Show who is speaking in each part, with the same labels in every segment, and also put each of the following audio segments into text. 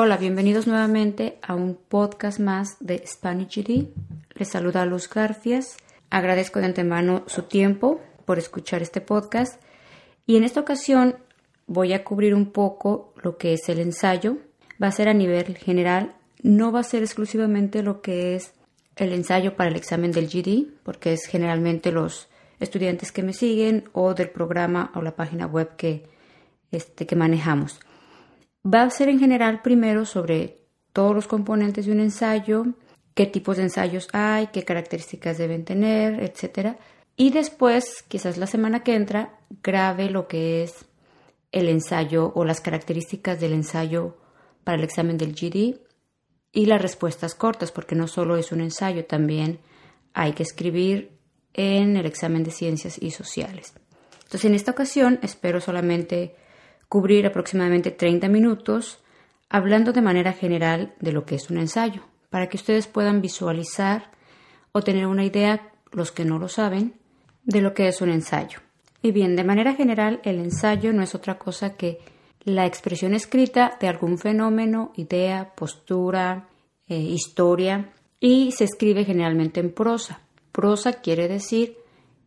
Speaker 1: Hola, bienvenidos nuevamente a un podcast más de Spanish GD. Les saluda Luz Garfias. Agradezco de antemano su tiempo por escuchar este podcast y en esta ocasión voy a cubrir un poco lo que es el ensayo. Va a ser a nivel general, no va a ser exclusivamente lo que es el ensayo para el examen del GD, porque es generalmente los estudiantes que me siguen o del programa o la página web que, este, que manejamos. Va a ser en general primero sobre todos los componentes de un ensayo, qué tipos de ensayos hay, qué características deben tener, etc. Y después, quizás la semana que entra, grabe lo que es el ensayo o las características del ensayo para el examen del GD y las respuestas cortas, porque no solo es un ensayo, también hay que escribir en el examen de ciencias y sociales. Entonces, en esta ocasión espero solamente cubrir aproximadamente 30 minutos hablando de manera general de lo que es un ensayo, para que ustedes puedan visualizar o tener una idea, los que no lo saben, de lo que es un ensayo. Y bien, de manera general, el ensayo no es otra cosa que la expresión escrita de algún fenómeno, idea, postura, eh, historia, y se escribe generalmente en prosa. Prosa quiere decir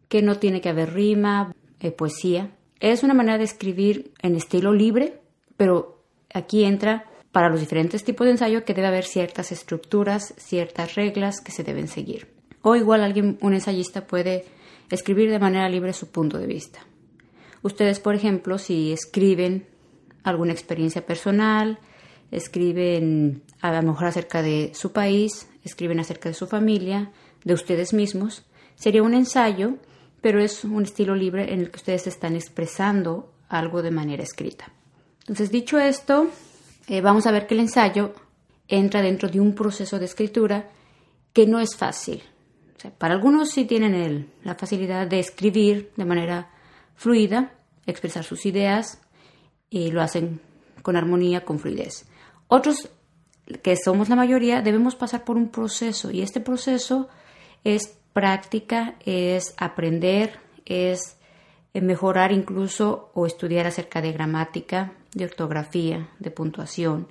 Speaker 1: que no tiene que haber rima, eh, poesía. Es una manera de escribir en estilo libre, pero aquí entra para los diferentes tipos de ensayo que debe haber ciertas estructuras, ciertas reglas que se deben seguir. O igual alguien, un ensayista puede escribir de manera libre su punto de vista. Ustedes, por ejemplo, si escriben alguna experiencia personal, escriben a lo mejor acerca de su país, escriben acerca de su familia, de ustedes mismos, sería un ensayo, pero es un estilo libre en el que ustedes están expresando algo de manera escrita. Entonces, dicho esto, eh, vamos a ver que el ensayo entra dentro de un proceso de escritura que no es fácil. para algunos sí tienen la facilidad de escribir de manera fluida, expresar sus ideas y lo hacen con armonía, con fluidez. Otros, que somos la mayoría, debemos pasar por un proceso y este proceso es práctica, es aprender, es mejorar incluso o estudiar acerca de gramática, de ortografía, de puntuación,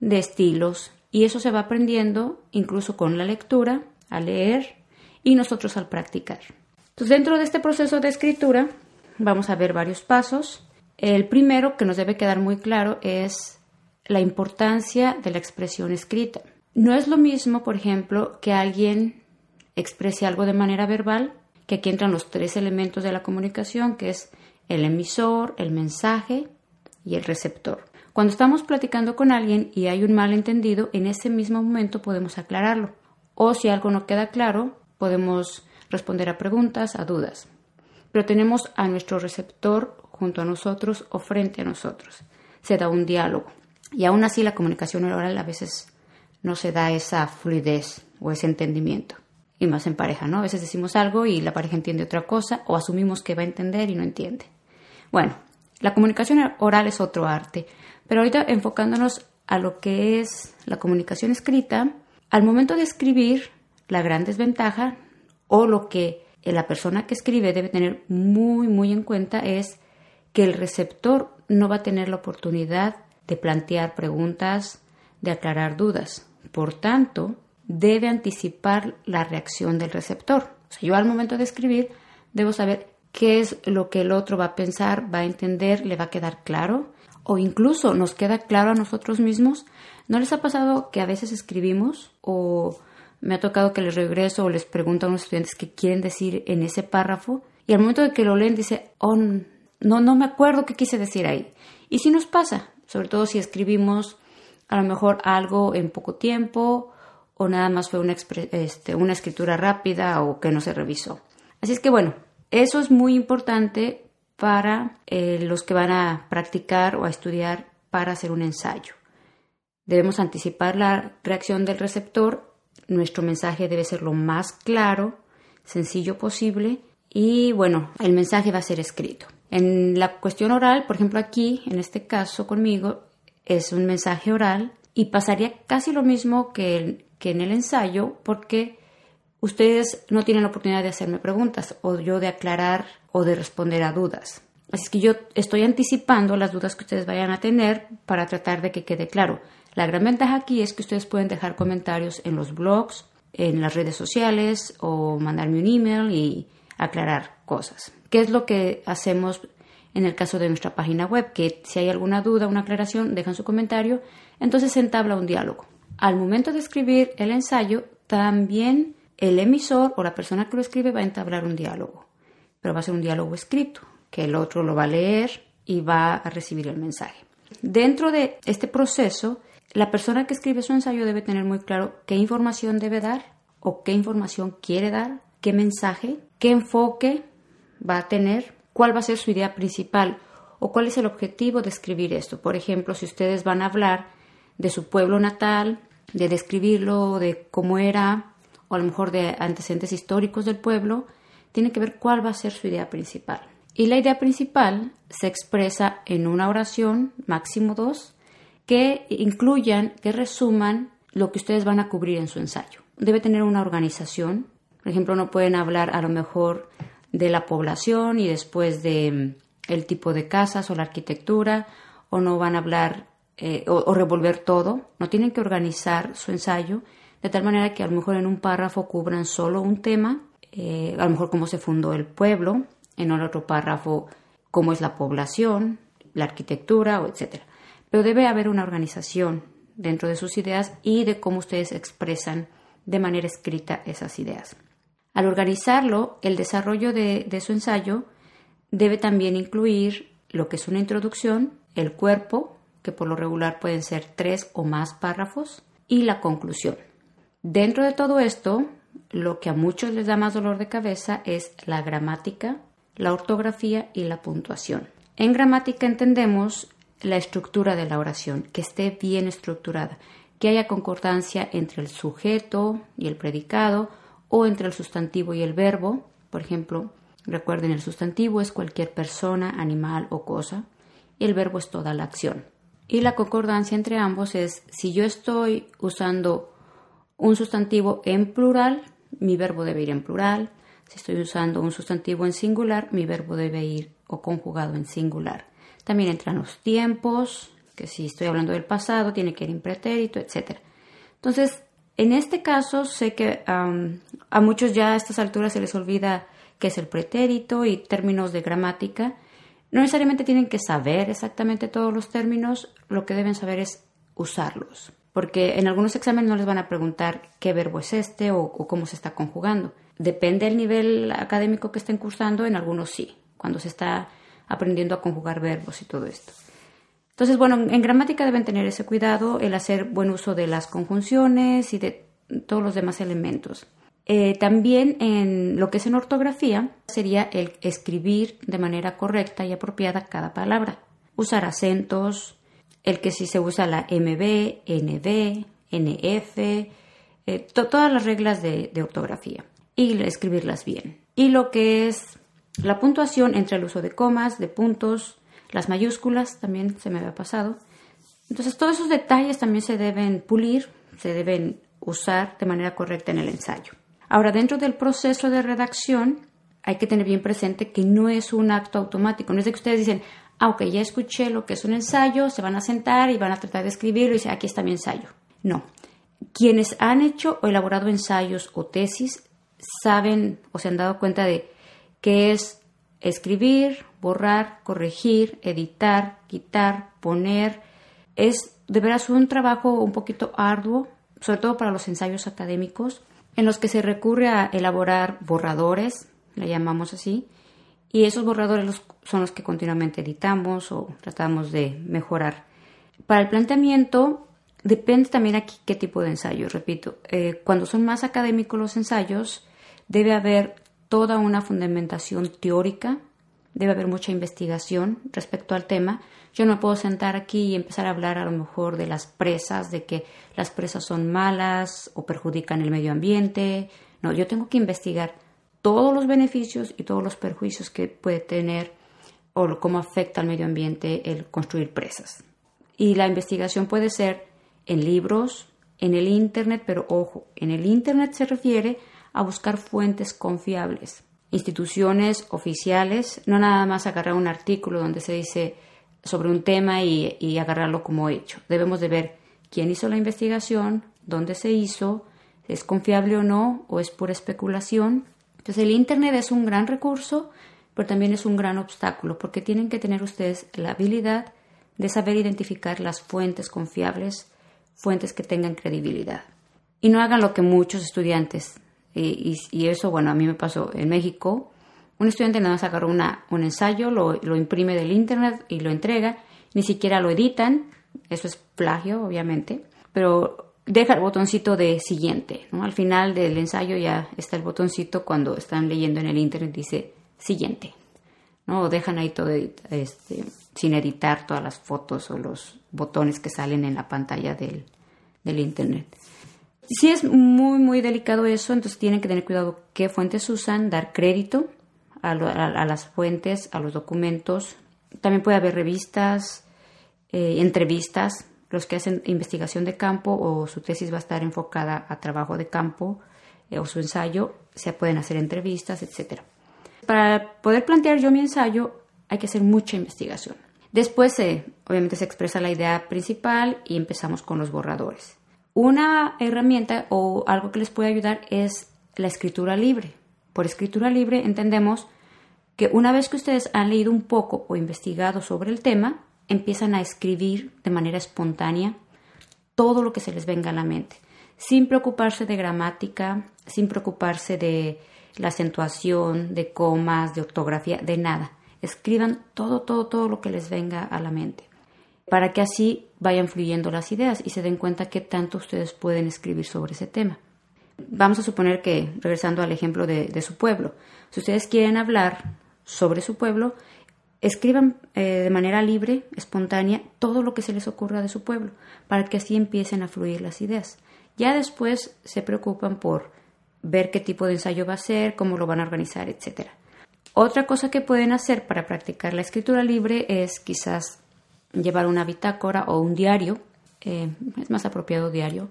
Speaker 1: de estilos, y eso se va aprendiendo incluso con la lectura, a leer y nosotros al practicar. Entonces, dentro de este proceso de escritura vamos a ver varios pasos. El primero que nos debe quedar muy claro es la importancia de la expresión escrita. No es lo mismo, por ejemplo, que alguien exprese algo de manera verbal, que aquí entran los tres elementos de la comunicación, que es el emisor, el mensaje y el receptor. Cuando estamos platicando con alguien y hay un malentendido, en ese mismo momento podemos aclararlo. O si algo no queda claro, podemos responder a preguntas, a dudas. Pero tenemos a nuestro receptor junto a nosotros o frente a nosotros. Se da un diálogo. Y aún así la comunicación oral a veces no se da esa fluidez o ese entendimiento. Y más en pareja, ¿no? A veces decimos algo y la pareja entiende otra cosa o asumimos que va a entender y no entiende. Bueno, la comunicación oral es otro arte, pero ahorita enfocándonos a lo que es la comunicación escrita, al momento de escribir, la gran desventaja o lo que la persona que escribe debe tener muy, muy en cuenta es que el receptor no va a tener la oportunidad de plantear preguntas, de aclarar dudas. Por tanto, debe anticipar la reacción del receptor. O sea, yo al momento de escribir debo saber qué es lo que el otro va a pensar, va a entender, le va a quedar claro o incluso nos queda claro a nosotros mismos. ¿No les ha pasado que a veces escribimos o me ha tocado que les regreso o les pregunto a unos estudiantes qué quieren decir en ese párrafo y al momento de que lo leen dice, oh, no, no me acuerdo qué quise decir ahí. Y si nos pasa, sobre todo si escribimos a lo mejor algo en poco tiempo o nada más fue una, este, una escritura rápida o que no se revisó. Así es que bueno, eso es muy importante para eh, los que van a practicar o a estudiar para hacer un ensayo. Debemos anticipar la reacción del receptor, nuestro mensaje debe ser lo más claro, sencillo posible y bueno, el mensaje va a ser escrito. En la cuestión oral, por ejemplo aquí, en este caso conmigo, es un mensaje oral y pasaría casi lo mismo que, en el ensayo porque ustedes no tienen la oportunidad de hacerme preguntas o yo de aclarar o de responder a dudas. Así que yo estoy anticipando las dudas que ustedes vayan a tener para tratar de que quede claro. La gran ventaja aquí es que ustedes pueden dejar comentarios en los blogs, en las redes sociales o mandarme un email y aclarar cosas. ¿Qué es lo que hacemos en el caso de nuestra página web? Que si hay alguna duda, una aclaración, dejan su comentario, entonces se entabla un diálogo. Al momento de escribir el ensayo, también el emisor o la persona que lo escribe va a entablar un diálogo, pero va a ser un diálogo escrito, que el otro lo va a leer y va a recibir el mensaje. Dentro de este proceso, la persona que escribe su ensayo debe tener muy claro qué información debe dar o qué información quiere dar, qué mensaje, qué enfoque va a tener, cuál va a ser su idea principal o cuál es el objetivo de escribir esto. Por ejemplo, si ustedes van a hablar de su pueblo natal, de describirlo, de cómo era, o a lo mejor de antecedentes históricos del pueblo, tiene que ver cuál va a ser su idea principal. Y la idea principal se expresa en una oración, máximo dos, que incluyan, que resuman lo que ustedes van a cubrir en su ensayo. Debe tener una organización. Por ejemplo, no pueden hablar a lo mejor de la población y después de mm, el tipo de casas o la arquitectura, o no van a hablar eh, o, revolver todo. No tienen que organizar su ensayo de tal manera que a lo mejor en un párrafo cubran solo un tema, eh, a lo mejor cómo se fundó el pueblo, en otro párrafo cómo es la población, la arquitectura, etc. Pero debe haber una organización dentro de sus ideas y de cómo ustedes expresan de manera escrita esas ideas. Al organizarlo, el desarrollo de, de su ensayo debe también incluir lo que es una introducción, el cuerpo, que por lo regular pueden ser tres o más párrafos, y la conclusión. Dentro de todo esto, lo que a muchos les da más dolor de cabeza es la gramática, la ortografía y la puntuación. En gramática entendemos la estructura de la oración, que esté bien estructurada, que haya concordancia entre el sujeto y el predicado o entre el sustantivo y el verbo. Por ejemplo, recuerden, el sustantivo es cualquier persona, animal o cosa y el verbo es toda la acción. Y la concordancia entre ambos es si yo estoy usando un sustantivo en plural, mi verbo debe ir en plural. Si estoy usando un sustantivo en singular, mi verbo debe ir o conjugado en singular. También entran los tiempos, que si estoy hablando del pasado, tiene que ir en pretérito, etc. Entonces, en este caso, sé que a muchos ya a estas alturas se les olvida qué es el pretérito y términos de gramática. No necesariamente tienen que saber exactamente todos los términos, lo que deben saber es usarlos, porque en algunos exámenes no les van a preguntar qué verbo es este o cómo se está conjugando. Depende del nivel académico que estén cursando, en algunos sí, cuando se está aprendiendo a conjugar verbos y todo esto. Entonces, bueno, en gramática deben tener ese cuidado, el hacer buen uso de las conjunciones y de todos los demás elementos. Eh, también en lo que es en ortografía sería el escribir de manera correcta y apropiada cada palabra. Usar acentos, el que si se usa la MB, NB, NF, eh, todas las reglas de ortografía y escribirlas bien. Y lo que es la puntuación entre el uso de comas, de puntos, las mayúsculas también se me había pasado. Entonces todos esos detalles también se deben pulir, se deben usar de manera correcta en el ensayo. Ahora, dentro del proceso de redacción hay que tener bien presente que no es un acto automático, no es de que ustedes dicen, ah, ya escuché lo que es un ensayo, se van a sentar y van a tratar de escribirlo y dicen, aquí está mi ensayo. No. Quienes han hecho o elaborado ensayos o tesis saben o se han dado cuenta de que es escribir, borrar, corregir, editar, quitar, poner. Es de veras un trabajo un poquito arduo, sobre todo para los ensayos académicos, en los que se recurre a elaborar borradores, le llamamos así, y esos borradores son los que continuamente editamos o tratamos de mejorar. Para el planteamiento depende también aquí qué tipo de ensayo, repito, eh, cuando son más académicos los ensayos, debe haber toda una fundamentación teórica, debe haber mucha investigación respecto al tema. Yo no puedo sentar aquí y empezar a hablar a lo mejor de las presas, de que las presas son malas o perjudican el medio ambiente. No, yo tengo que investigar todos los beneficios y todos los perjuicios que puede tener o cómo afecta al medio ambiente el construir presas. Y la investigación puede ser en libros, en el Internet, pero ojo, en el Internet se refiere a buscar fuentes confiables, instituciones oficiales, no nada más agarrar un artículo donde se dice sobre un tema y, agarrarlo como hecho. Debemos de ver quién hizo la investigación, dónde se hizo, es confiable o no, o es pura especulación. Entonces el Internet es un gran recurso, pero también es un gran obstáculo, porque tienen que tener ustedes la habilidad de saber identificar las fuentes confiables, fuentes que tengan credibilidad. Y no hagan lo que muchos estudiantes, y, eso, bueno, a mí me pasó en México, un estudiante nada más agarró una, un ensayo, lo, lo imprime del Internet y lo entrega, ni siquiera lo editan, eso es plagio, obviamente, pero deja el botoncito de siguiente. ¿no? Al final del ensayo ya está el botoncito cuando están leyendo en el internet, dice siguiente. ¿no? Dejan ahí todo este, sin editar todas las fotos o los botones que salen en la pantalla del, del internet. Si es muy, muy delicado eso, entonces tienen que tener cuidado qué fuentes usan, dar crédito a, las fuentes, a los documentos. También puede haber revistas, eh, entrevistas, los que hacen investigación de campo o su tesis va a estar enfocada a trabajo de campo eh, o su ensayo, se pueden hacer entrevistas, etc. Para poder plantear yo mi ensayo hay que hacer mucha investigación. Después, obviamente, se expresa la idea principal y empezamos con los borradores. Una herramienta o algo que les puede ayudar es la escritura libre. Por escritura libre entendemos que una vez que ustedes han leído un poco o investigado sobre el tema, empiezan a escribir de manera espontánea todo lo que se les venga a la mente, sin preocuparse de gramática, sin preocuparse de la acentuación, de comas, de ortografía, de nada. Escriban todo, todo, todo lo que les venga a la mente, para que así vayan fluyendo las ideas y se den cuenta que tanto ustedes pueden escribir sobre ese tema. Vamos a suponer que, regresando al ejemplo de, de su pueblo, si ustedes quieren hablar sobre su pueblo, Escriban eh, de manera libre, espontánea, todo lo que se les ocurra de su pueblo, para que así empiecen a fluir las ideas. Ya después se preocupan por ver qué tipo de ensayo va a ser, cómo lo van a organizar, etc. Otra cosa que pueden hacer para practicar la escritura libre es quizás llevar una bitácora o un diario, eh, es más apropiado diario,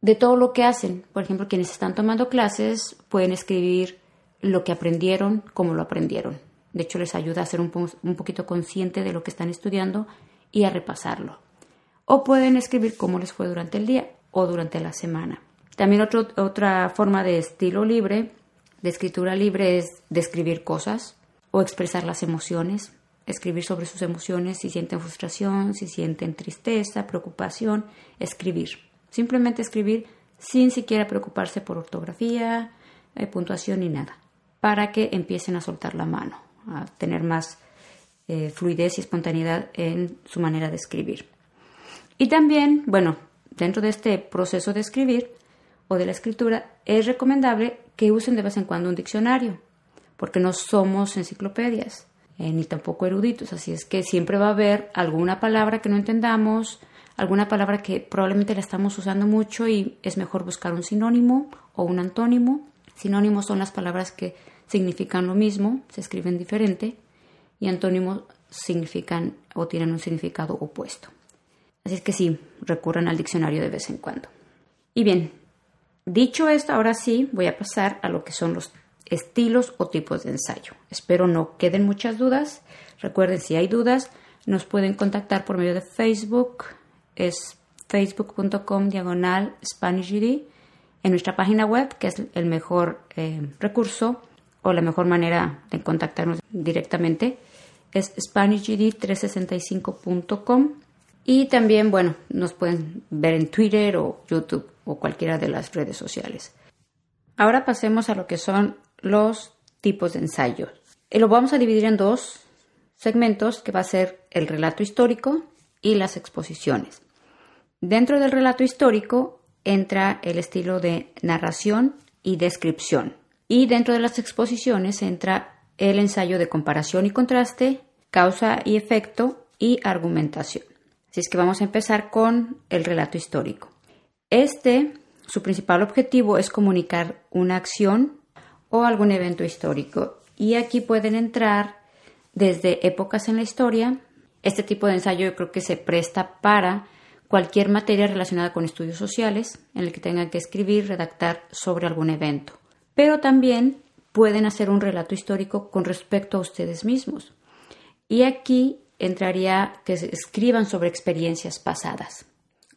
Speaker 1: de todo lo que hacen. Por ejemplo, quienes están tomando clases pueden escribir lo que aprendieron, cómo lo aprendieron de hecho, les ayuda a ser un, poquito consciente de lo que están estudiando y a repasarlo. O pueden escribir cómo les fue durante el día o durante la semana. También otra forma de estilo libre, de escritura libre, es describir cosas o expresar las emociones. Escribir sobre sus emociones, si sienten frustración, si sienten tristeza, preocupación, escribir. Simplemente escribir sin siquiera preocuparse por ortografía, eh, puntuación ni nada, para que empiecen a soltar la mano a tener más eh, fluidez y espontaneidad en su manera de escribir. Y también, bueno, dentro de este proceso de escribir o de la escritura, es recomendable que usen de vez en cuando un diccionario, porque no somos enciclopedias, eh, ni tampoco eruditos, así es que siempre va a haber alguna palabra que no entendamos, alguna palabra que probablemente la estamos usando mucho y es mejor buscar un sinónimo o un antónimo. Sinónimos son las palabras que significan lo mismo, se escriben diferente, y antónimos significan o tienen un significado opuesto. Así es que sí, recurran al diccionario de vez en cuando. Y bien, dicho esto, ahora sí voy a pasar a lo que son los estilos o tipos de ensayo. Espero no queden muchas dudas. Recuerden, si hay dudas, nos pueden contactar por medio de Facebook. Es facebook.com diagonal SpanishGD. En nuestra página web, que es el mejor eh, recurso, o la mejor manera de contactarnos directamente es SpanishGD365.com y también, bueno, nos pueden ver en Twitter o YouTube o cualquiera de las redes sociales. Ahora pasemos a lo que son los tipos de ensayos. Y lo vamos a dividir en dos segmentos que va a ser el relato histórico y las exposiciones. Dentro del relato histórico entra el estilo de narración y descripción. Y dentro de las exposiciones entra el ensayo de comparación y contraste, causa y efecto y argumentación. Así es que vamos a empezar con el relato histórico. Este, su principal objetivo es comunicar una acción o algún evento histórico. Y aquí pueden entrar desde épocas en la historia. Este tipo de ensayo yo creo que se presta para cualquier materia relacionada con estudios sociales en el que tengan que escribir, redactar sobre algún evento pero también pueden hacer un relato histórico con respecto a ustedes mismos. Y aquí entraría que escriban sobre experiencias pasadas,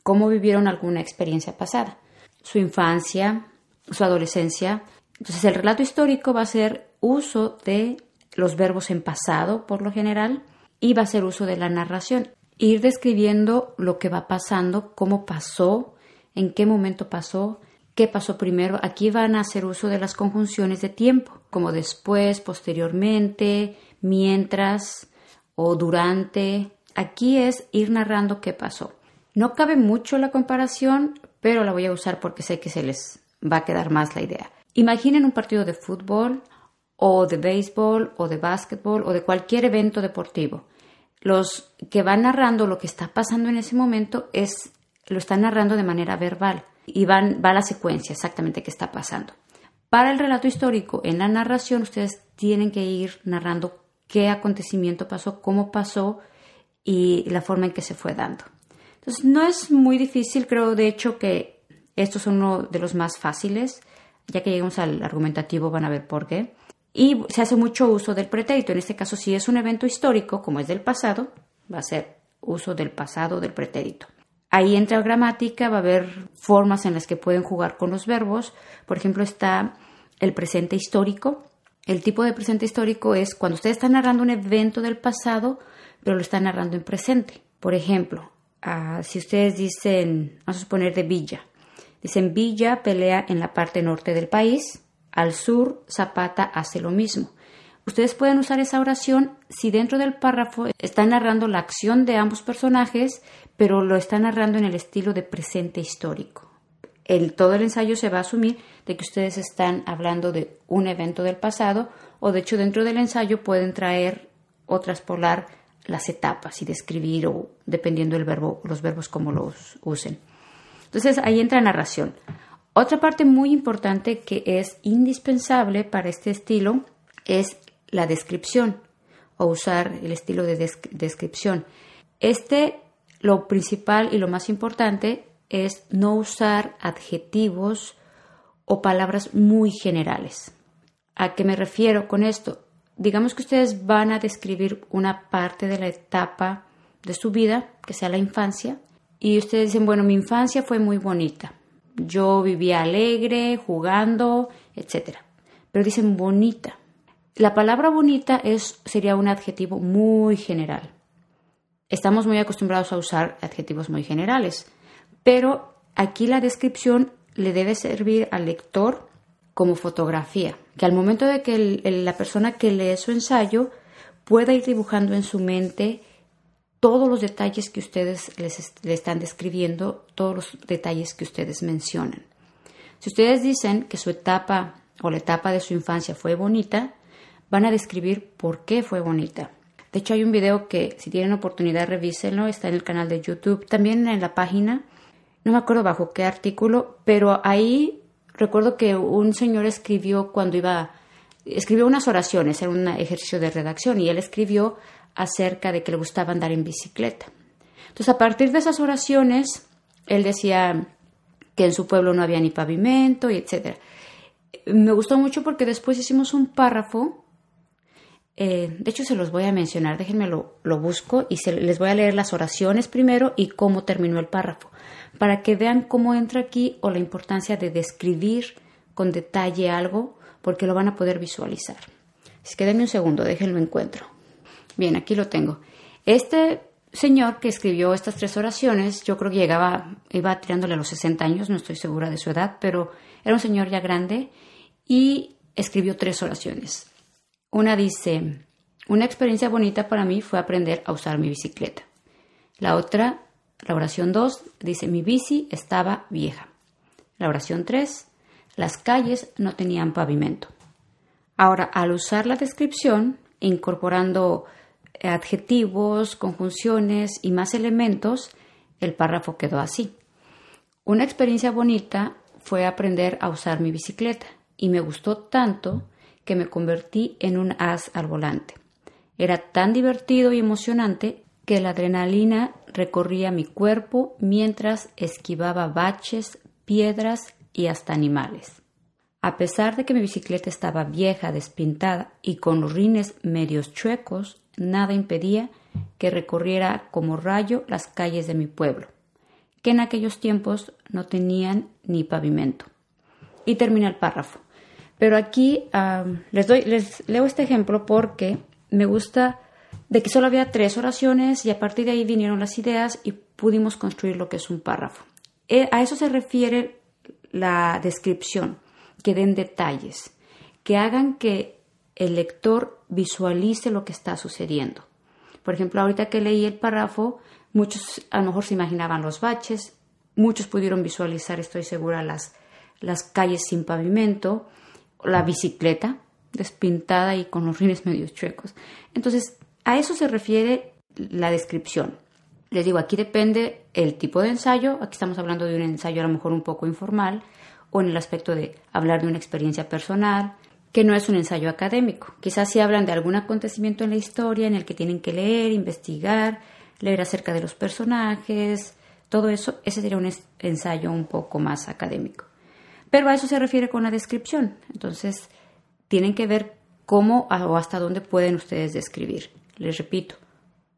Speaker 1: cómo vivieron alguna experiencia pasada, su infancia, su adolescencia. Entonces el relato histórico va a ser uso de los verbos en pasado por lo general y va a ser uso de la narración. Ir describiendo lo que va pasando, cómo pasó, en qué momento pasó, qué pasó primero. Aquí van a hacer uso de las conjunciones de tiempo, como después, posteriormente, mientras o durante. Aquí es ir narrando qué pasó. No cabe mucho la comparación, pero la voy a usar porque sé que se les va a quedar más la idea. Imaginen un partido de fútbol o de béisbol o de básquetbol o de cualquier evento deportivo. Los que van narrando lo que está pasando en ese momento es lo están narrando de manera verbal y van, va la secuencia exactamente que está pasando. Para el relato histórico, en la narración ustedes tienen que ir narrando qué acontecimiento pasó, cómo pasó y la forma en que se fue dando. Entonces, no es muy difícil, creo de hecho que estos son uno de los más fáciles. Ya que llegamos al argumentativo van a ver por qué. Y se hace mucho uso del pretérito. En este caso, si es un evento histórico, como es del pasado, va a ser uso del pasado del pretérito. Ahí entra gramática, va a haber formas en las que pueden jugar con los verbos. Por ejemplo, está el presente histórico. El tipo de presente histórico es cuando usted está narrando un evento del pasado, pero lo está narrando en presente. Por ejemplo, Ah, si ustedes dicen, vamos a suponer de Villa, dicen Villa pelea en la parte norte del país, al sur Zapata hace lo mismo. Ustedes pueden usar esa oración si dentro del párrafo está narrando la acción de ambos personajes, pero lo está narrando en el estilo de presente histórico. El, todo el ensayo se va a asumir de que ustedes están hablando de un evento del pasado o de hecho dentro del ensayo pueden traer o traspolar las etapas y describir o dependiendo del verbo, los verbos como los usen. Entonces ahí entra narración. Otra parte muy importante que es indispensable para este estilo es la descripción o usar el estilo de descripción. Este, lo principal y lo más importante es no usar adjetivos o palabras muy generales. ¿A qué me refiero con esto? digamos que ustedes van a describir una parte de la etapa de su vida, que sea la infancia, y ustedes dicen, bueno, mi infancia fue muy bonita. Yo vivía alegre, jugando, etc. Pero dicen bonita. La palabra bonita es, sería un adjetivo muy general. Estamos muy acostumbrados a usar adjetivos muy generales, pero aquí la descripción le debe servir al lector como fotografía, que al momento de que la persona que lee su ensayo pueda ir dibujando en su mente todos los detalles que ustedes les le están describiendo, todos los detalles que ustedes mencionan. Si ustedes dicen que su etapa o la etapa de su infancia fue bonita, van a describir por qué fue bonita. De hecho, hay un video que, si tienen oportunidad, revísenlo, está en el canal de YouTube, también en la página, no me acuerdo bajo qué artículo, pero ahí recuerdo que un señor escribió cuando iba, escribió unas oraciones, era un ejercicio de redacción, y él escribió acerca de que le gustaba andar en bicicleta. Entonces, a partir de esas oraciones, él decía que en su pueblo no había ni pavimento, y etc. Me gustó mucho porque después hicimos un párrafo, eh, de hecho se los voy a mencionar, déjenme lo, lo busco y se, les voy a leer las oraciones primero y cómo terminó el párrafo para que vean cómo entra aquí o la importancia de describir con detalle algo, porque lo van a poder visualizar. Así que denme un segundo, déjenlo encuentro. Bien, aquí lo tengo. Este señor que escribió estas tres oraciones, yo creo que llegaba, iba tirándole a los 60 años, no estoy segura de su edad, pero era un señor ya grande y escribió tres oraciones. Una dice, una experiencia bonita para mí fue aprender a usar mi bicicleta. La otra, la oración 2 dice, mi bici estaba vieja. La oración 3, las calles no tenían pavimento. Ahora, al usar la descripción, incorporando adjetivos, conjunciones y más elementos, el párrafo quedó así. Una experiencia bonita fue aprender a usar mi bicicleta y me gustó tanto que me convertí en un as al volante. Era tan divertido y emocionante que la adrenalina recorría mi cuerpo mientras esquivaba baches, piedras y hasta animales. A pesar de que mi bicicleta estaba vieja, despintada y con los rines medios chuecos, nada impedía que recorriera como rayo las calles de mi pueblo. que en aquellos tiempos no tenían ni pavimento. Y termina el párrafo. Pero aquí les, doy, les leo este ejemplo porque me gusta de que solo había tres oraciones y a partir de ahí vinieron las ideas y pudimos construir lo que es un párrafo. Eh, a eso se refiere la descripción, que den detalles, que hagan que el lector visualice lo que está sucediendo. Por ejemplo, ahorita que leí el párrafo, muchos a lo mejor se imaginaban los baches, muchos pudieron visualizar, estoy segura, las, las calles sin pavimento, la bicicleta despintada y con los rines medio chuecos. Entonces, a eso se refiere la descripción. Les digo, aquí depende el tipo de ensayo. Aquí estamos hablando de un ensayo a lo mejor un poco informal o en el aspecto de hablar de una experiencia personal, que no es un ensayo académico. Quizás si hablan de algún acontecimiento en la historia en el que tienen que leer, investigar, leer acerca de los personajes, todo eso, ese sería un ensayo un poco más académico. Pero a eso se refiere con la descripción. Entonces, tienen que ver cómo o hasta dónde pueden ustedes describir. Les repito,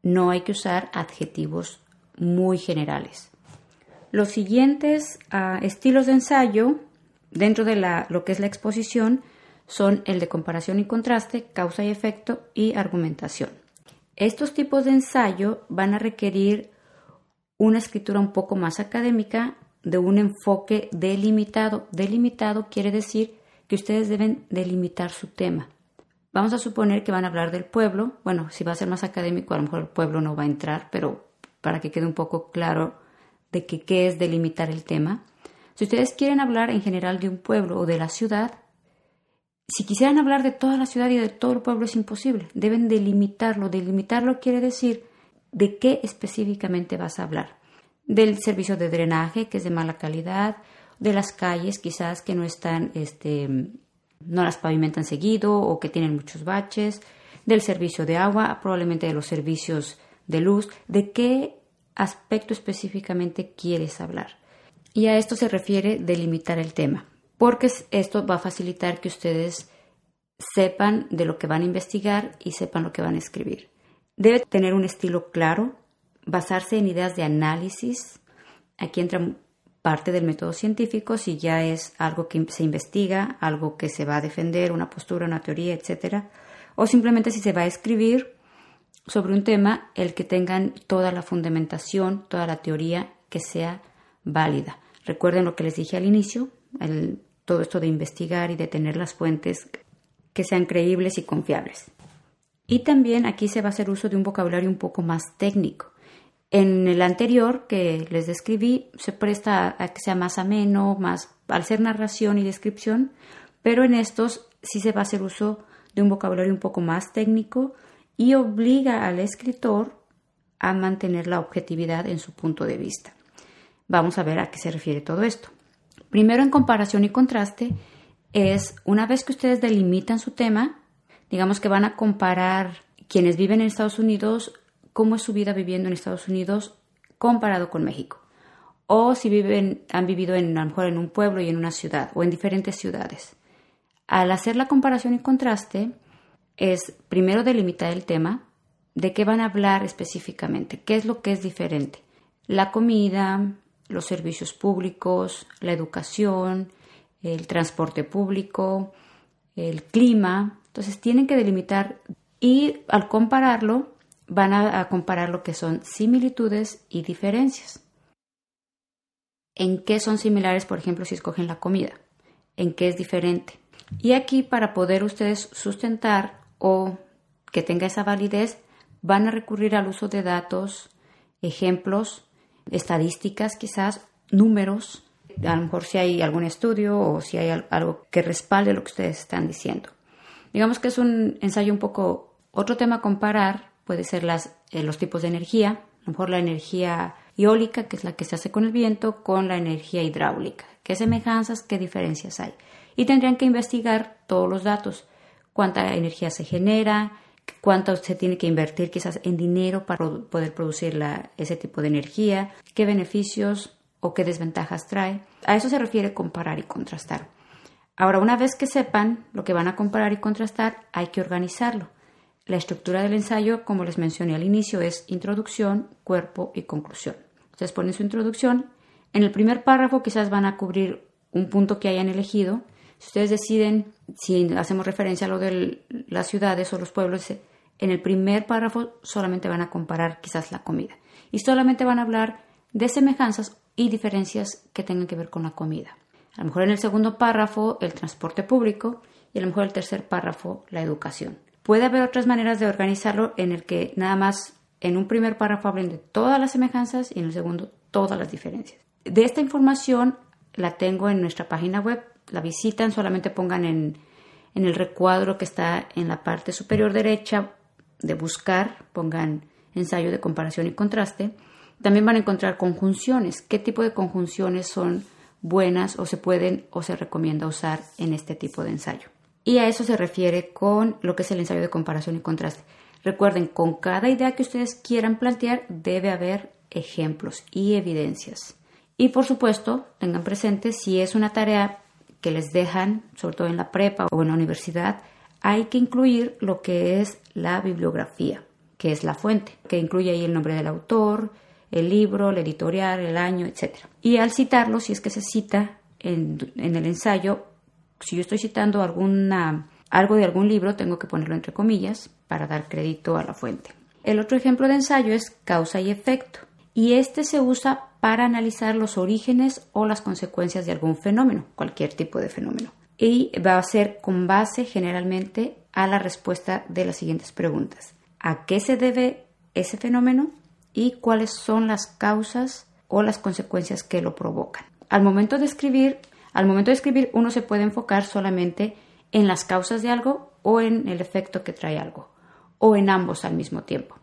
Speaker 1: no hay que usar adjetivos muy generales. Los siguientes ah, estilos de ensayo dentro de lo que es la exposición son el de comparación y contraste, causa y efecto y argumentación. Estos tipos de ensayo van a requerir una escritura un poco más académica de un enfoque delimitado. Delimitado quiere decir que ustedes deben delimitar su tema. Vamos a suponer que van a hablar del pueblo. Bueno, si va a ser más académico, a lo mejor el pueblo no va a entrar, pero para que quede un poco claro de que qué es delimitar el tema. Si ustedes quieren hablar en general de un pueblo o de la ciudad, si quisieran hablar de toda la ciudad y de todo el pueblo es imposible. Deben delimitarlo. Delimitarlo quiere decir de qué específicamente vas a hablar. Del servicio de drenaje, que es de mala calidad, de las calles quizás que no están este, no las pavimentan seguido o que tienen muchos baches, del servicio de agua, probablemente de los servicios de luz, de qué aspecto específicamente quieres hablar. Y a esto se refiere delimitar el tema, porque esto va a facilitar que ustedes sepan de lo que van a investigar y sepan lo que van a escribir. Debe tener un estilo claro, basarse en ideas de análisis. Aquí entra parte del método científico, si ya es algo que se investiga, algo que se va a defender, una postura, una teoría, etc. O simplemente si se va a escribir sobre un tema, el que tengan toda la fundamentación, toda la teoría que sea válida. Recuerden lo que les dije al inicio, todo esto de investigar y de tener las fuentes que sean creíbles y confiables. Y también aquí se va a hacer uso de un vocabulario un poco más técnico. En el anterior que les describí se presta a que sea más ameno, más al ser narración y descripción, pero en estos sí se va a hacer uso de un vocabulario un poco más técnico y obliga al escritor a mantener la objetividad en su punto de vista. Vamos a ver a qué se refiere todo esto. Primero en comparación y contraste es una vez que ustedes delimitan su tema, digamos que van a comparar quienes viven en Estados Unidos cómo es su vida viviendo en Estados Unidos comparado con México. O si viven, han vivido en, a lo mejor en un pueblo y en una ciudad o en diferentes ciudades. Al hacer la comparación y contraste, es primero delimitar el tema, de qué van a hablar específicamente, qué es lo que es diferente. La comida, los servicios públicos, la educación, el transporte público, el clima. Entonces tienen que delimitar y al compararlo van a, comparar lo que son similitudes y diferencias. ¿En qué son similares, por ejemplo, si escogen la comida? ¿En qué es diferente? Y aquí, para poder ustedes sustentar o que tenga esa validez, van a recurrir al uso de datos, ejemplos, estadísticas, quizás números, a lo mejor si hay algún estudio o si hay algo que respalde lo que ustedes están diciendo. Digamos que es un ensayo un poco, otro tema a comparar puede ser las, eh, los tipos de energía, a lo mejor la energía eólica, que es la que se hace con el viento, con la energía hidráulica. ¿Qué semejanzas, qué diferencias hay? Y tendrían que investigar todos los datos, cuánta energía se genera, cuánto se tiene que invertir quizás en dinero para poder producir ese tipo de energía, qué beneficios o qué desventajas trae. A eso se refiere comparar y contrastar. Ahora, una vez que sepan lo que van a comparar y contrastar, hay que organizarlo. La estructura del ensayo, como les mencioné al inicio, es introducción, cuerpo y conclusión. Ustedes ponen su introducción En el primer párrafo quizás van a cubrir un punto que hayan elegido. Si ustedes deciden, si hacemos referencia a lo de las ciudades o los pueblos, en el primer párrafo solamente van a comparar quizás la comida y solamente van a hablar de semejanzas y diferencias que tengan que ver con la comida. A lo mejor en el segundo párrafo el transporte público y a lo mejor el tercer párrafo la educación. Puede haber otras maneras de organizarlo en el que nada más en un primer párrafo hablen de todas las semejanzas y en el segundo todas las diferencias. De esta información la tengo en nuestra página web, la visitan, solamente pongan en, en el recuadro que está en la parte superior derecha de buscar, pongan ensayo de comparación y contraste. También van a encontrar conjunciones, qué tipo de conjunciones son buenas o se pueden o se recomienda usar en este tipo de ensayo. Y a eso se refiere con lo que es el ensayo de comparación y contraste. Recuerden, con cada idea que ustedes quieran plantear debe haber ejemplos y evidencias. Y por supuesto, tengan presente si es una tarea que les dejan, sobre todo en la prepa o en la universidad, hay que incluir lo que es la bibliografía, que es la fuente, que incluye ahí el nombre del autor, el libro, el editorial, el año, etc. Y al citarlo, si es que se cita en, el ensayo, si yo estoy citando alguna, algo de algún libro, tengo que ponerlo entre comillas para dar crédito a la fuente. El otro ejemplo de ensayo es causa y efecto, y este se usa para analizar los orígenes o las consecuencias de algún fenómeno, cualquier tipo de fenómeno. Y va a ser con base generalmente a la respuesta de las siguientes preguntas. ¿A qué se debe ese fenómeno? ¿Y cuáles son las causas o las consecuencias que lo provocan? Al momento de escribir, al momento de escribir uno se puede enfocar solamente en las causas de algo o en el efecto que trae algo, o en ambos al mismo tiempo.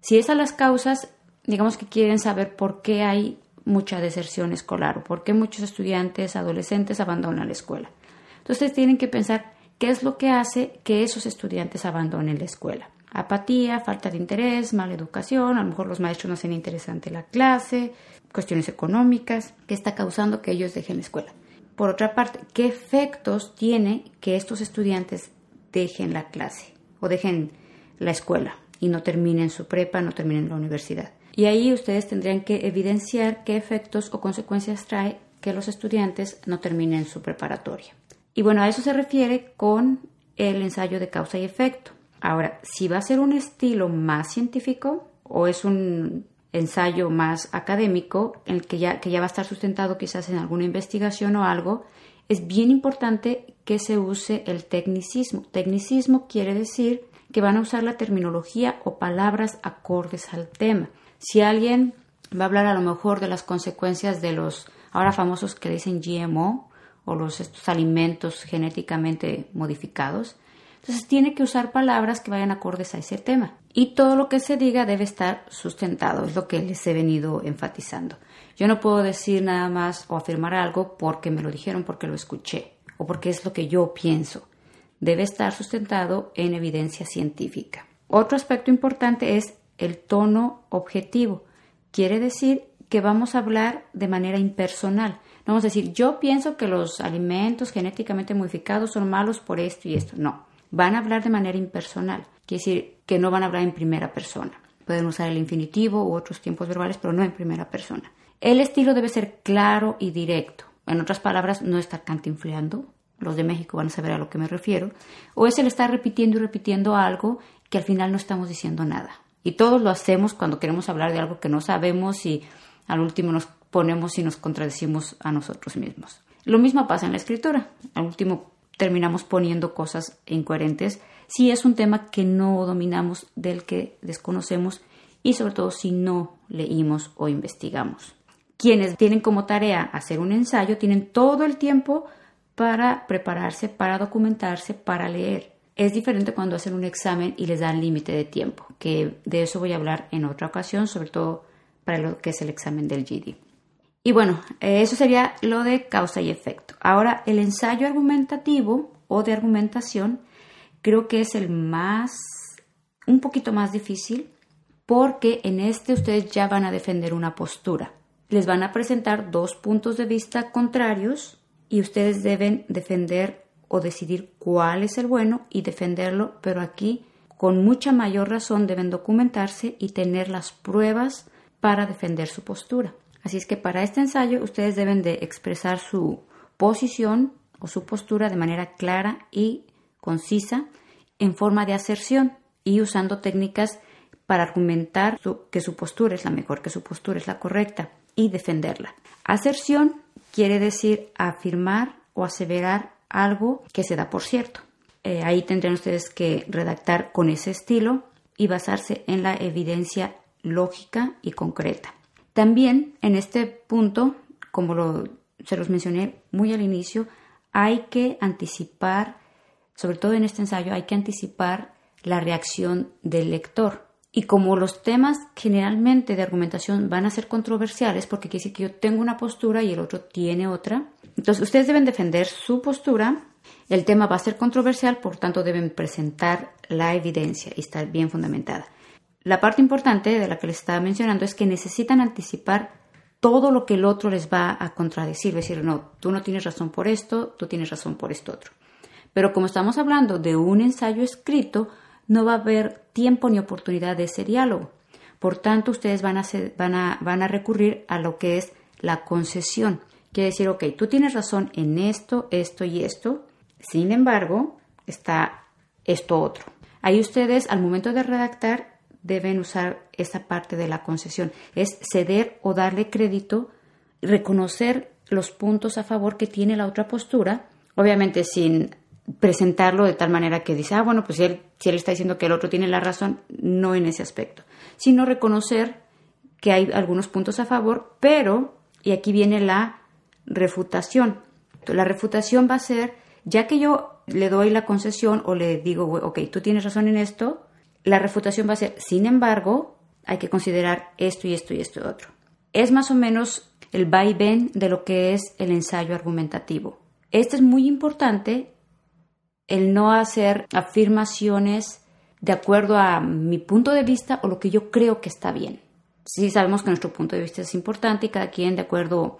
Speaker 1: Si es a las causas, digamos que quieren saber por qué hay mucha deserción escolar o por qué muchos estudiantes, adolescentes abandonan la escuela. Entonces tienen que pensar qué es lo que hace que esos estudiantes abandonen la escuela. Apatía, falta de interés, mala educación, a lo mejor los maestros no hacen interesante la clase, cuestiones económicas, ¿qué está causando que ellos dejen la escuela? Por otra parte, ¿qué efectos tiene que estos estudiantes dejen la clase o dejen la escuela y no terminen su prepa, no terminen la universidad? Y ahí ustedes tendrían que evidenciar qué efectos o consecuencias trae que los estudiantes no terminen su preparatoria. Y bueno, a eso se refiere con el ensayo de causa y efecto. Ahora, si va a ser un estilo más científico o es un ensayo más académico, el que ya, que ya va a estar sustentado quizás en alguna investigación o algo, es bien importante que se use el tecnicismo. Tecnicismo quiere decir que van a usar la terminología o palabras acordes al tema. Si alguien va a hablar a lo mejor de las consecuencias de los ahora famosos que dicen GMO o los estos alimentos genéticamente modificados, entonces tiene que usar palabras que vayan acordes a ese tema. Y todo lo que se diga debe estar sustentado, es lo que les he venido enfatizando. Yo no puedo decir nada más o afirmar algo porque me lo dijeron, porque lo escuché o porque es lo que yo pienso. Debe estar sustentado en evidencia científica. Otro aspecto importante es el tono objetivo. Quiere decir que vamos a hablar de manera impersonal. No vamos a decir, yo pienso que los alimentos genéticamente modificados son malos por esto y esto. No, van a hablar de manera impersonal, quiere decir que no van a hablar en primera persona. Pueden usar el infinitivo u otros tiempos verbales, pero no en primera persona. El estilo debe ser claro y directo. En otras palabras, no estar cantinfleando. Los de México van a saber a lo que me refiero. O es el estar repitiendo y repitiendo algo que al final no estamos diciendo nada. Y todos lo hacemos cuando queremos hablar de algo que no sabemos y al último nos ponemos y nos contradecimos a nosotros mismos. Lo mismo pasa en la escritura. Al último terminamos poniendo cosas incoherentes si es un tema que no dominamos, del que desconocemos y sobre todo si no leímos o investigamos. Quienes tienen como tarea hacer un ensayo tienen todo el tiempo para prepararse, para documentarse, para leer. Es diferente cuando hacen un examen y les dan límite de tiempo, que de eso voy a hablar en otra ocasión, sobre todo para lo que es el examen del GD. Y bueno, eso sería lo de causa y efecto. Ahora, el ensayo argumentativo o de argumentación creo que es el más, un poquito más difícil porque en este ustedes ya van a defender una postura. Les van a presentar dos puntos de vista contrarios y ustedes deben defender o decidir cuál es el bueno y defenderlo, pero aquí con mucha mayor razón deben documentarse y tener las pruebas para defender su postura. Así es que para este ensayo ustedes deben de expresar su posición o su postura de manera clara y concisa en forma de aserción y usando técnicas para argumentar que su postura es la mejor, que su postura es la correcta y defenderla. Aserción quiere decir afirmar o aseverar algo que se da por cierto. Eh, ahí tendrían ustedes que redactar con ese estilo y basarse en la evidencia lógica y concreta. También en este punto, como se los mencioné muy al inicio, hay que anticipar, sobre todo en este ensayo, hay que anticipar la reacción del lector. Y como los temas generalmente de argumentación van a ser controversiales, porque quiere decir que yo tengo una postura y el otro tiene otra, entonces ustedes deben defender su postura, el tema va a ser controversial, por tanto deben presentar la evidencia y estar bien fundamentada. La parte importante de la que les estaba mencionando es que necesitan anticipar todo lo que el otro les va a contradecir, decir, no, tú no tienes razón por esto, tú tienes razón por esto otro. Pero como estamos hablando de un ensayo escrito, no va a haber tiempo ni oportunidad de ese diálogo. Por tanto, ustedes van a, van a, van a recurrir a lo que es la concesión. Quiere decir, ok, tú tienes razón en esto, esto y esto. Sin embargo, está esto otro. Ahí ustedes, al momento de redactar, deben usar esa parte de la concesión. Es ceder o darle crédito, reconocer los puntos a favor que tiene la otra postura, obviamente sin presentarlo de tal manera que dice, ah, bueno, pues si él, si él está diciendo que el otro tiene la razón, no en ese aspecto, sino reconocer que hay algunos puntos a favor, pero, y aquí viene la refutación. La refutación va a ser, ya que yo le doy la concesión o le digo, ok, tú tienes razón en esto, la refutación va a ser, sin embargo, hay que considerar esto y esto y esto y otro. Es más o menos el vaivén de lo que es el ensayo argumentativo. Este es muy importante el no hacer afirmaciones de acuerdo a mi punto de vista o lo que yo creo que está bien. Sí sabemos que nuestro punto de vista es importante y cada quien de acuerdo,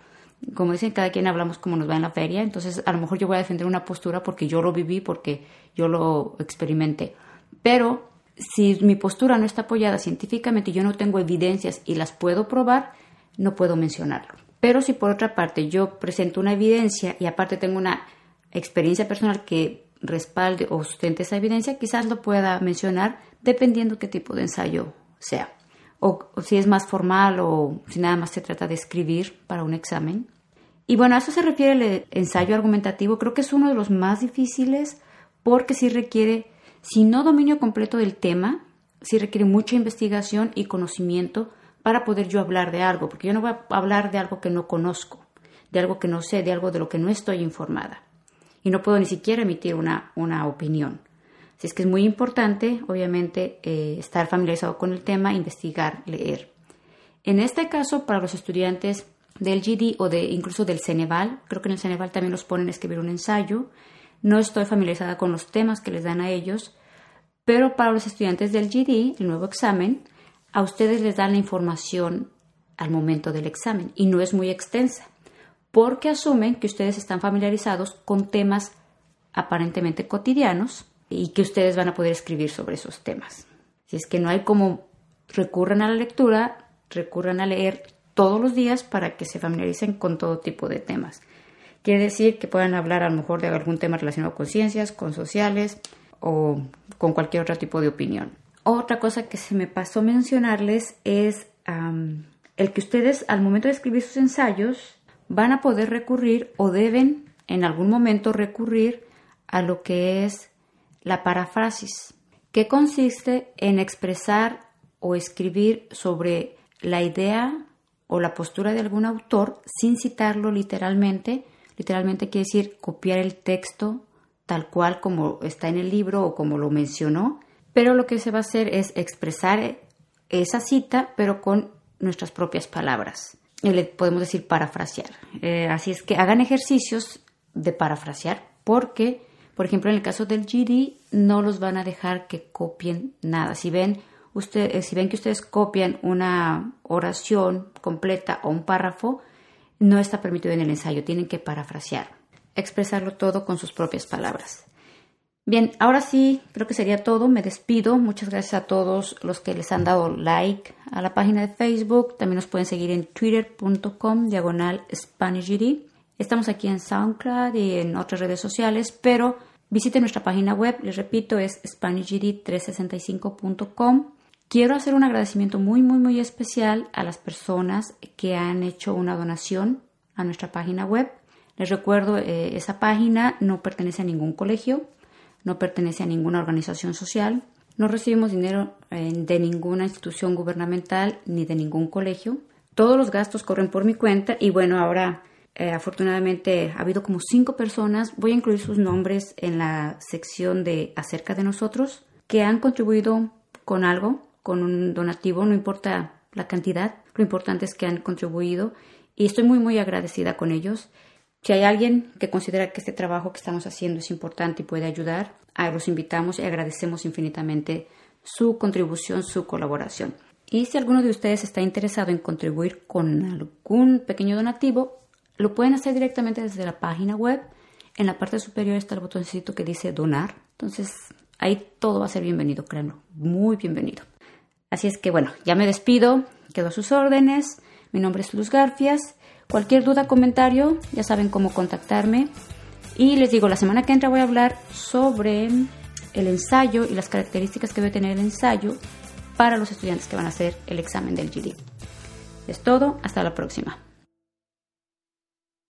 Speaker 1: como dicen, cada quien hablamos como nos va en la feria, entonces a lo mejor yo voy a defender una postura porque yo lo viví, porque yo lo experimenté. Pero si mi postura no está apoyada científicamente y yo no tengo evidencias y las puedo probar, no puedo mencionarlo. Pero si por otra parte yo presento una evidencia y aparte tengo una experiencia personal que respalde o sustente esa evidencia, quizás lo pueda mencionar dependiendo qué tipo de ensayo sea. O, si es más formal o si nada más se trata de escribir para un examen. Y bueno, a eso se refiere el ensayo argumentativo. Creo que es uno de los más difíciles porque sí requiere, si no dominio completo del tema, sí requiere mucha investigación y conocimiento para poder yo hablar de algo, porque yo no voy a hablar de algo que no conozco, de algo que no sé, de algo de lo que no estoy informada y no puedo ni siquiera emitir una, una opinión. Así es que es muy importante, obviamente, eh, estar familiarizado con el tema, investigar, leer. En este caso, para los estudiantes del GD o de incluso del Ceneval, creo que en el Ceneval también los ponen a escribir un ensayo. No estoy familiarizada con los temas que les dan a ellos, pero para los estudiantes del GD, el nuevo examen, a ustedes les dan la información al momento del examen y no es muy extensa porque asumen que ustedes están familiarizados con temas aparentemente cotidianos y que ustedes van a poder escribir sobre esos temas. Si es que no hay como recurran a la lectura, recurran a leer todos los días para que se familiaricen con todo tipo de temas. Quiere decir que puedan hablar a lo mejor de algún tema relacionado con ciencias, con sociales o con cualquier otro tipo de opinión. Otra cosa que se me pasó mencionarles es el que ustedes al momento de escribir sus ensayos van a poder recurrir o deben en algún momento recurrir a lo que es la parafrasis, que consiste en expresar o escribir sobre la idea o la postura de algún autor sin citarlo literalmente. Literalmente quiere decir copiar el texto tal cual como está en el libro o como lo mencionó, pero lo que se va a hacer es expresar esa cita pero con nuestras propias palabras le podemos decir parafrasear. Eh, así es que hagan ejercicios de parafrasear porque, por ejemplo, en el caso del GD no los van a dejar que copien nada. Si ven, usted, eh, si ven que ustedes copian una oración completa o un párrafo, no está permitido en el ensayo, tienen que parafrasear, expresarlo todo con sus propias palabras. Bien, ahora sí, creo que sería todo. Me despido. Muchas gracias a todos los que les han dado like a la página de Facebook. También nos pueden seguir en twitter.com diagonal SpanishGD. Estamos aquí en SoundCloud y en otras redes sociales, pero visiten nuestra página web. Les repito, es SpanishGD365.com. Quiero hacer un agradecimiento muy, muy, muy especial a las personas que han hecho una donación a nuestra página web. Les recuerdo, eh, esa página no pertenece a ningún colegio no pertenece a ninguna organización social, no recibimos dinero eh, de ninguna institución gubernamental ni de ningún colegio. Todos los gastos corren por mi cuenta y bueno, ahora eh, afortunadamente ha habido como cinco personas, voy a incluir sus nombres en la sección de acerca de nosotros, que han contribuido con algo, con un donativo, no importa la cantidad, lo importante es que han contribuido y estoy muy muy agradecida con ellos. Si hay alguien que considera que este trabajo que estamos haciendo es importante y puede ayudar, los invitamos y agradecemos infinitamente su contribución, su colaboración. Y si alguno de ustedes está interesado en contribuir con algún pequeño donativo, lo pueden hacer directamente desde la página web. En la parte superior está el botoncito que dice donar. Entonces ahí todo va a ser bienvenido, créanlo, muy bienvenido. Así es que bueno, ya me despido, quedo a sus órdenes. Mi nombre es Luz Garfias Cualquier duda, comentario, ya saben cómo contactarme. Y les digo, la semana que entra voy a hablar sobre el ensayo y las características que debe tener el ensayo para los estudiantes que van a hacer el examen del GD. Es todo, hasta la próxima.